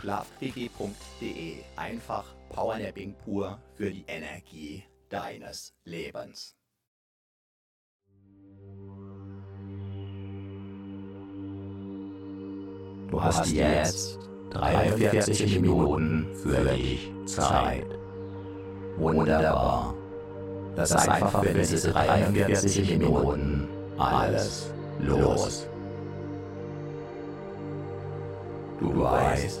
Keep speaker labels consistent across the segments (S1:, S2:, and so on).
S1: Schlafquickie.de. Einfach Powernapping pur für die Energie deines Lebens.
S2: Du hast jetzt 43 Minuten für dich Zeit. Wunderbar. Lass einfach für diese 43 Minuten alles los. Du weißt,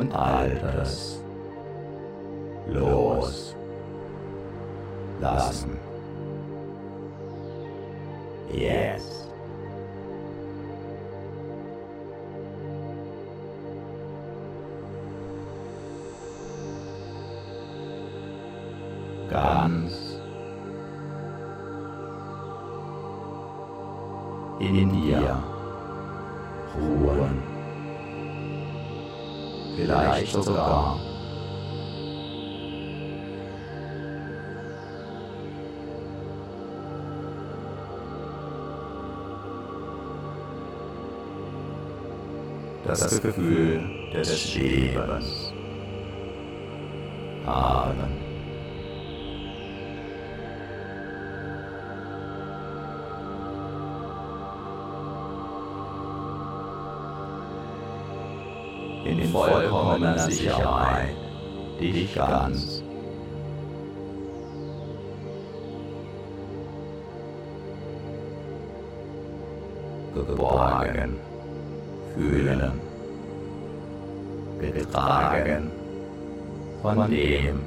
S2: Und Altes los lassen. Das Gefühl des Lebens haben. in vollkommener Sicherheit dich ganz. Geborgen fühlen, getragen von dem,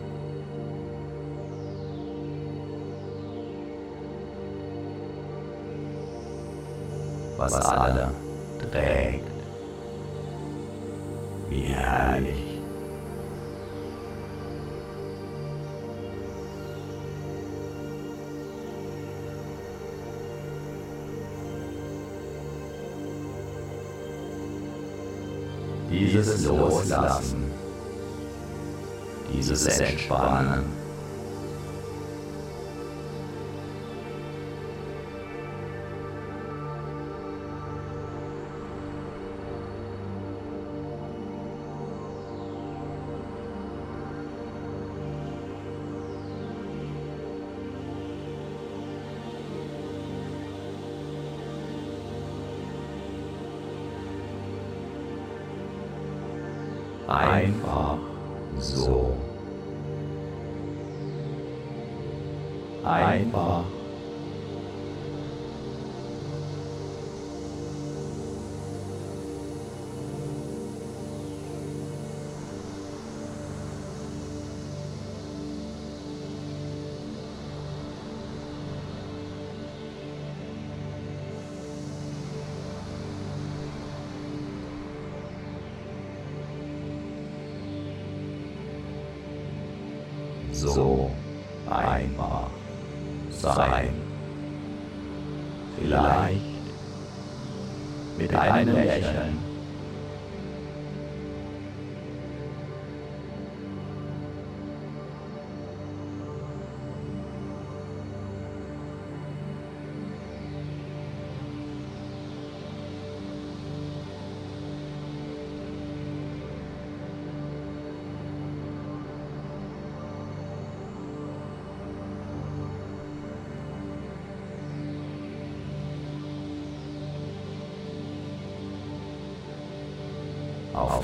S2: was alle trägt. Wie herrlich. Dieses Loslassen, dieses Entspannen. Einfach. so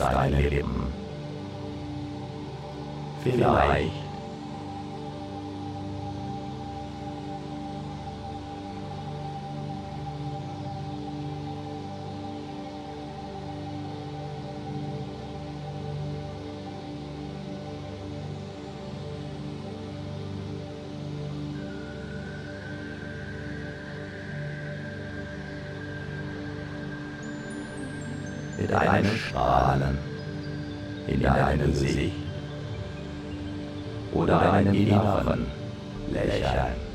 S2: auf deine Lippen. Vielleicht mit einem Strahlen in deinem Gesicht oder einem inneren Lächeln.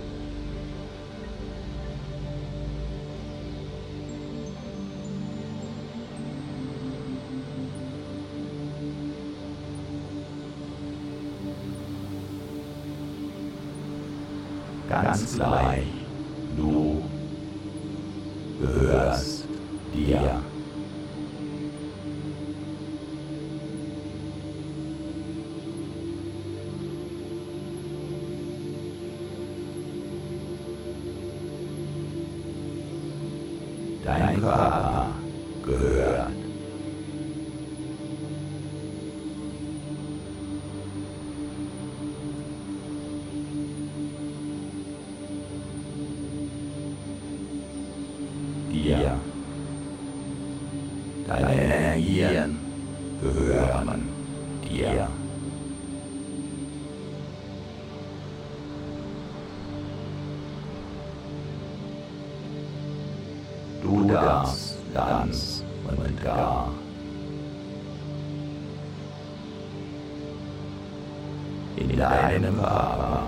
S2: In deinem Körper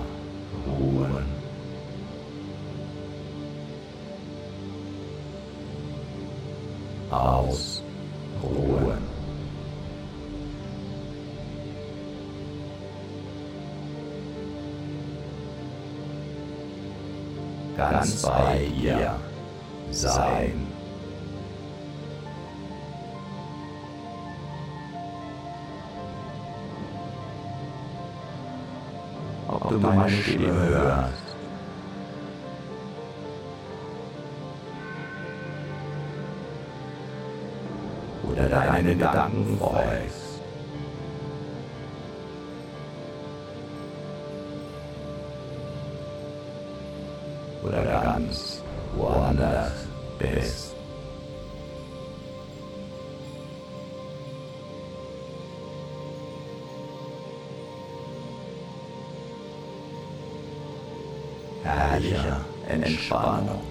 S2: ruhen. Ausruhen. Ganz bei dir sein. Ob du meine Stimme hörst. Oder deine Gedanken folgst. Oder ganz woanders bist. Herrliche Entspannung.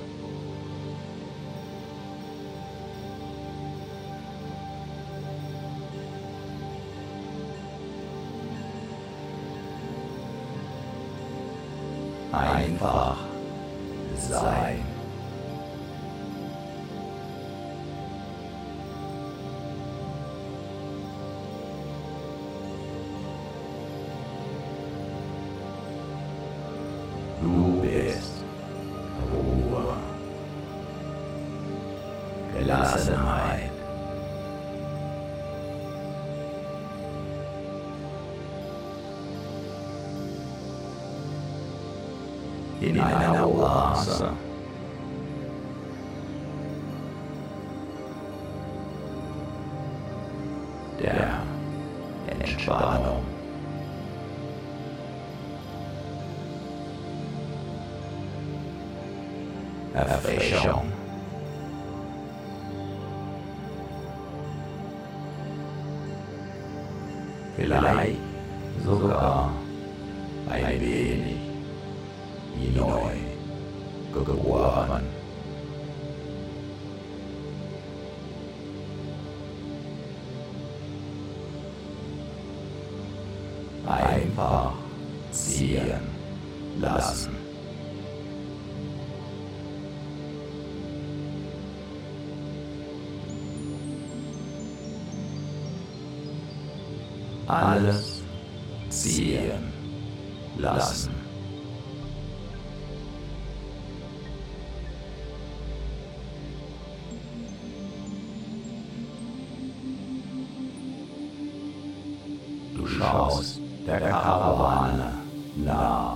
S2: In einer Oase. Der Alles ziehen lassen. Du schaust der Karawane nach.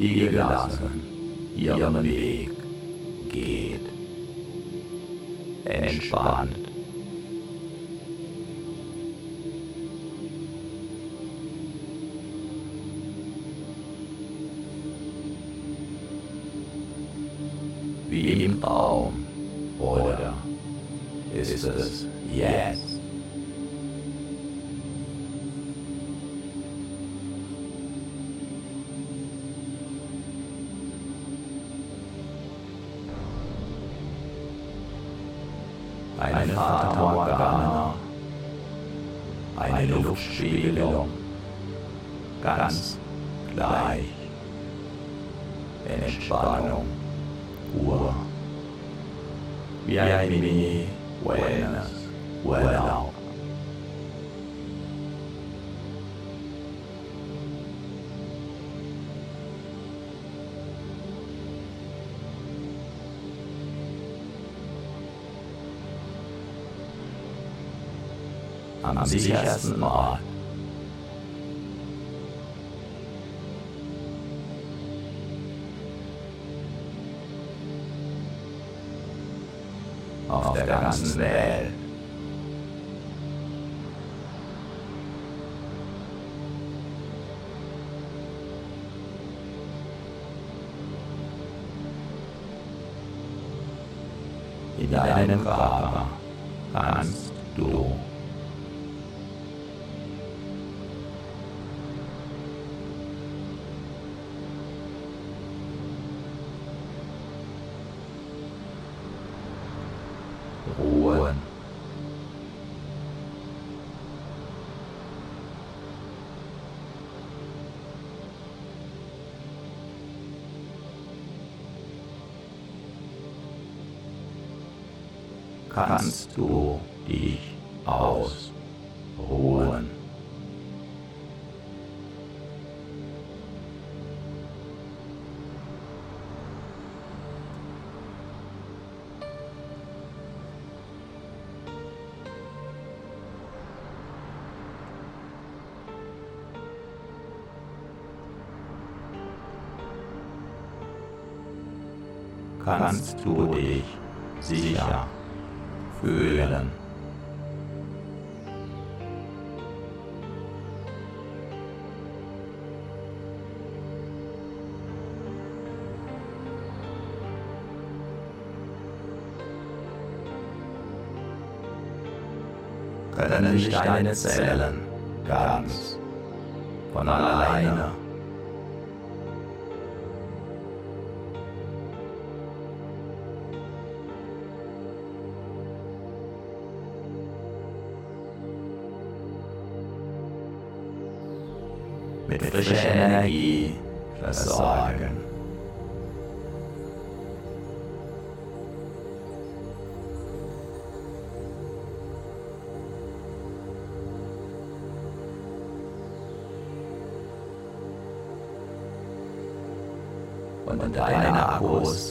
S2: Die gelassen ihren Weg geht. Entspannt. Wie im Traum. Oder ist es jetzt? Am sichersten Ort. Auf der ganzen Welt. In deinem Körper kannst du dich sicher fühlen. Können sich deine Zellen ganz von alleine mit frischer Energie versorgen. Und deine Akkus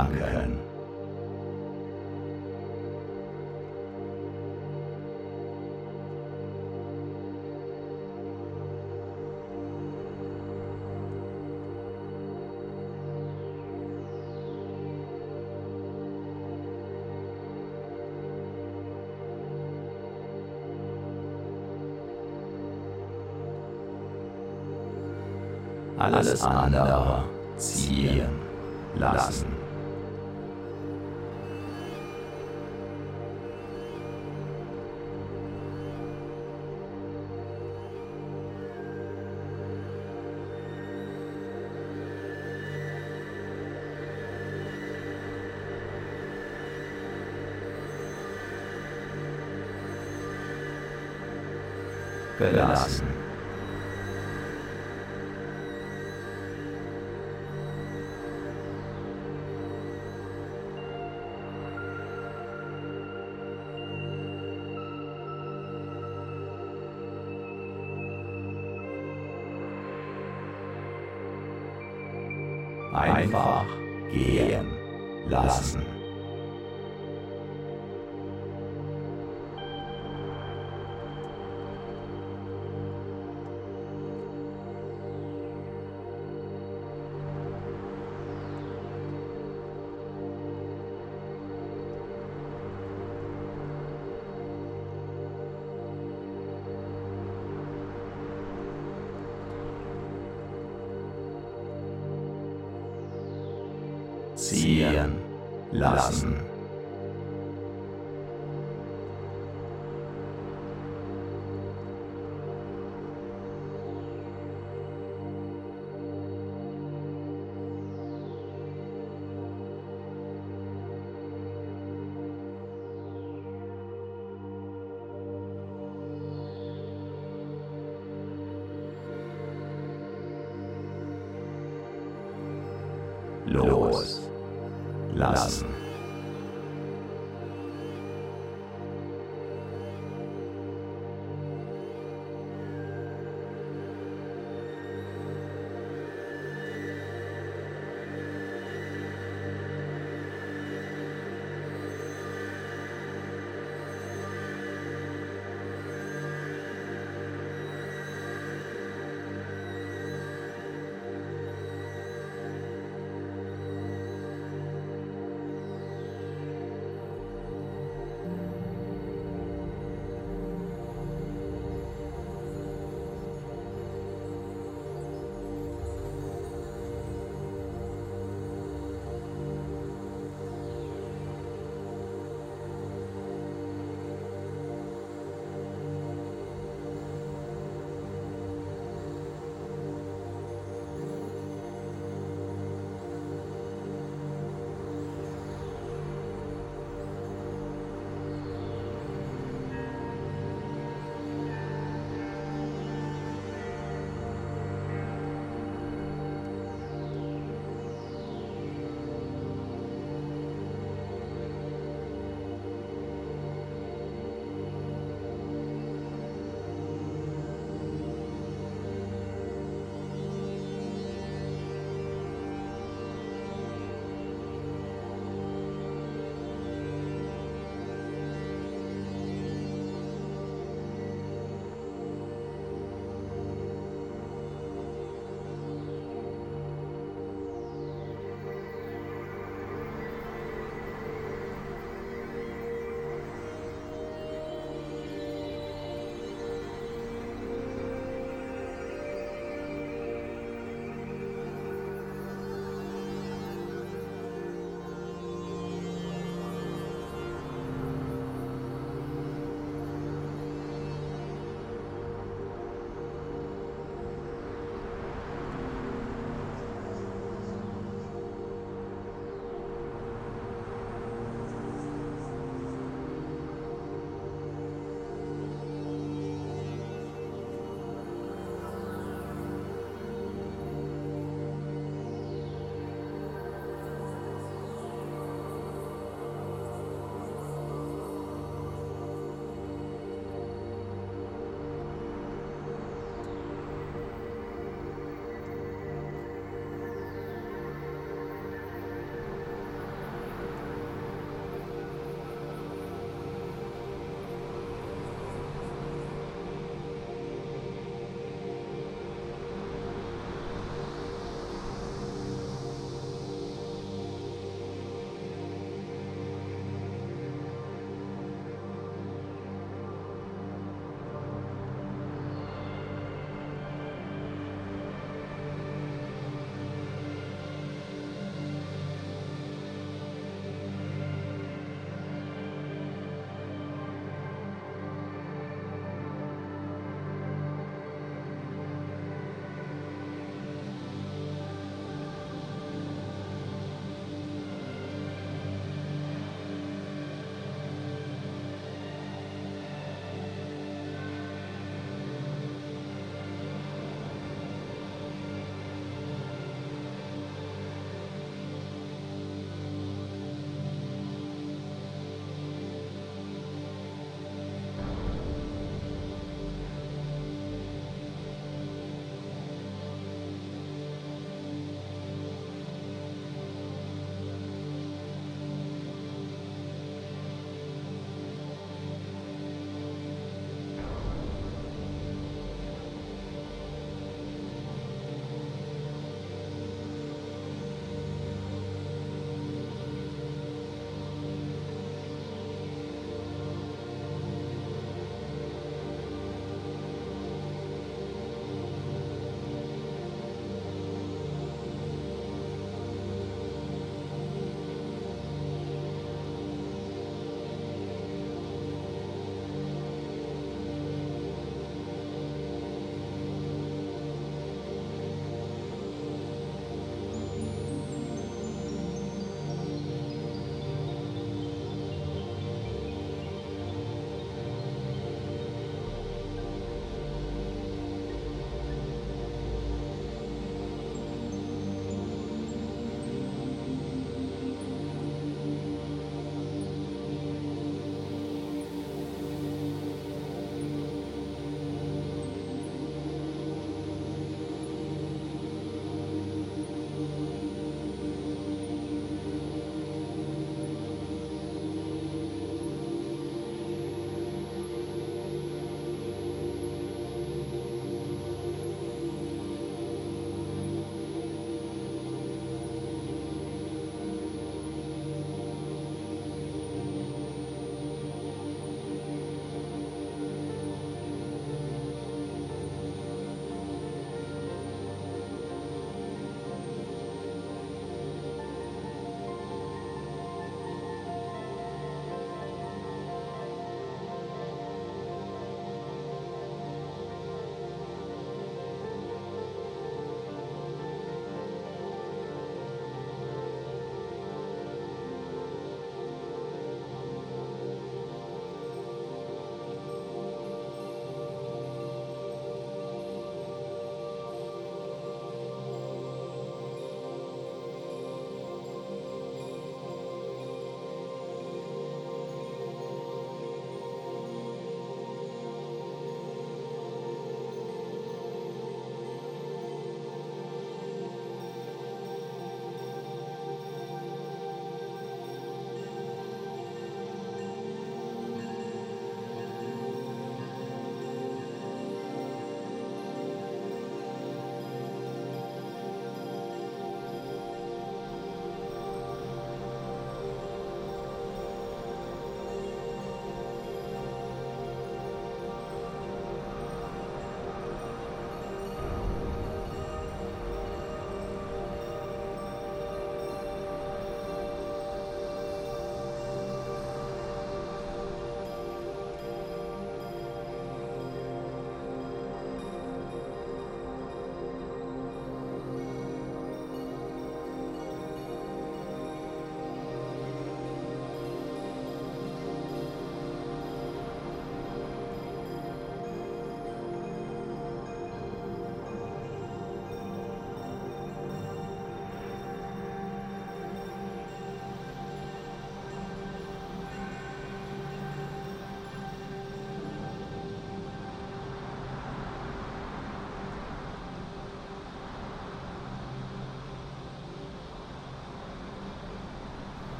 S2: tanken. Alles andere ziehen lassen. Gelassen. Lassen.